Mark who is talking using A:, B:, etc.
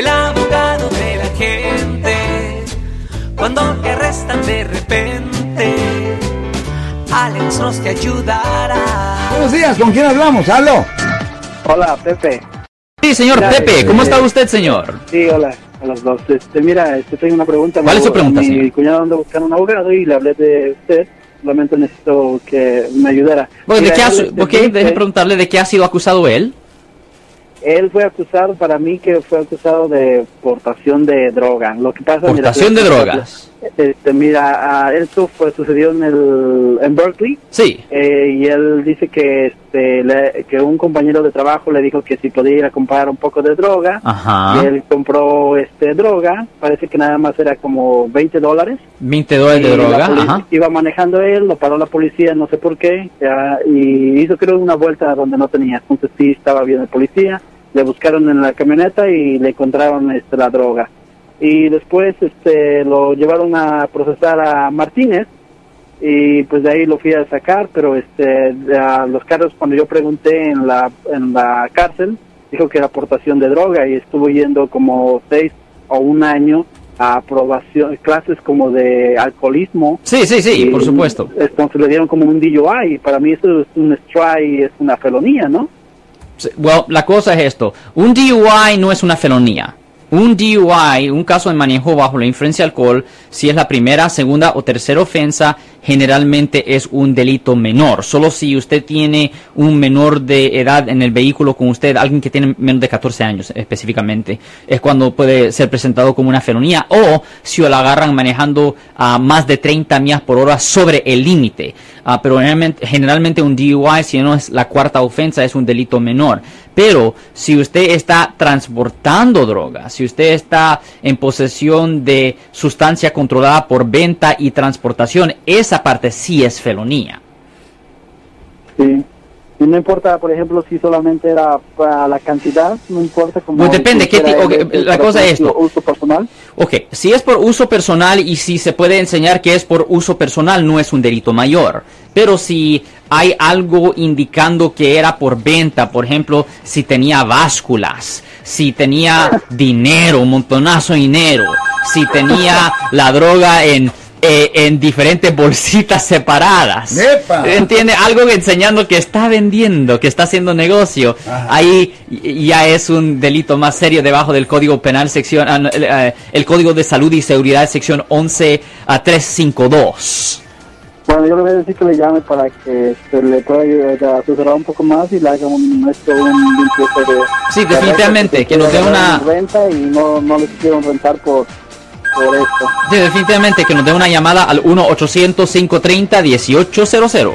A: el abogado de la gente. Cuando te arrestan de repente, Alex nos te ayudará.
B: Buenos días, ¿con quién hablamos? ¡Halo!
C: Hola, Pepe.
D: Sí, señor Pepe,
C: eh,
D: ¿cómo está usted, señor?
C: Sí, hola, a los dos. Este, mira, este, tengo una pregunta.
D: ¿Cuál es su pregunta,
C: Mi
D: señor?
C: cuñado anda buscando un abogado y le hablé de usted. Solamente necesito que me ayudara.
D: Bueno, ¿de qué ha,
C: él, este,
D: preguntarle de qué ha sido acusado él.
C: Él fue acusado, para mí, que fue acusado de portación de droga. Lo que pasa,
D: Portación
C: mira,
D: de drogas.
C: Este, mira, esto fue sucedió en el en Berkeley.
D: Sí.
C: Eh, y él dice que este le- que un compañero de trabajo le dijo que si podía ir a comprar un poco de droga
D: Ajá.
C: y él compró este droga parece que nada más era como 20 dólares
D: 20 dólares de droga. Ajá.
C: iba manejando él lo paró la policía no sé por qué ya, y hizo creo una vuelta donde no tenía entonces sí estaba bien el policía le buscaron en la camioneta y le encontraron este la droga y después este lo llevaron a procesar a Martínez y pues de ahí lo fui a sacar, pero este a los carros cuando yo pregunté en la en la cárcel dijo que era aportación de droga y estuvo yendo como seis o un año a aprobación clases como de alcoholismo.
D: Sí, sí, sí,
C: Y,
D: por supuesto.
C: Entonces le dieron como un DUI y para mí eso es un strike, es una felonía, ¿no?
D: Well, la cosa es esto. Un DUI no es una felonía. Un DUI, un caso de manejo bajo la influencia de alcohol, si es la primera, segunda o tercera ofensa, generalmente es un delito menor. Solo si usted tiene un menor de edad en el vehículo con usted, alguien que tiene menos de 14 años específicamente, es cuando puede ser presentado como una felonía. O si lo agarran manejando a más de 30 millas por hora sobre el límite. Ah, pero generalmente un DUI, si no es la cuarta ofensa, es un delito menor. Pero si usted está transportando droga, si usted está en posesión de sustancia controlada por venta y transportación, esa parte sí es felonía.
C: Sí. Y no importa, por ejemplo, si solamente era para la cantidad, no importa cómo.
D: Pues depende, ¿qué
C: era
D: ti- ok,
C: el-
D: la cosa es esto.
C: Uso personal.
D: Ok, si es por uso personal y si se puede enseñar que es por uso personal, no es un delito mayor. Pero si hay algo indicando que era por venta, por ejemplo, si tenía básculas, si tenía dinero, un montonazo de dinero, si tenía la droga en, eh, en diferentes bolsitas separadas.
B: ¡Epa!
D: ¿Entiende? Algo enseñando que está vendiendo, que está haciendo negocio.
B: Ajá.
D: Ahí ya es un delito más serio debajo del Código Penal, sección, ah, eh, el Código de Salud y Seguridad, sección 11 a 352.
C: Bueno, yo le voy a decir que le llame para que se le pueda ayudar a asesorar un poco más y le haga un, esto, un limpieza de...
D: Sí,
C: de
D: definitivamente,
C: rentas,
D: que nos dé una-
C: Renta y no, no les quieren rentar por, por esto.
D: Sí, definitivamente que nos dé una llamada al 1-800-530-1800.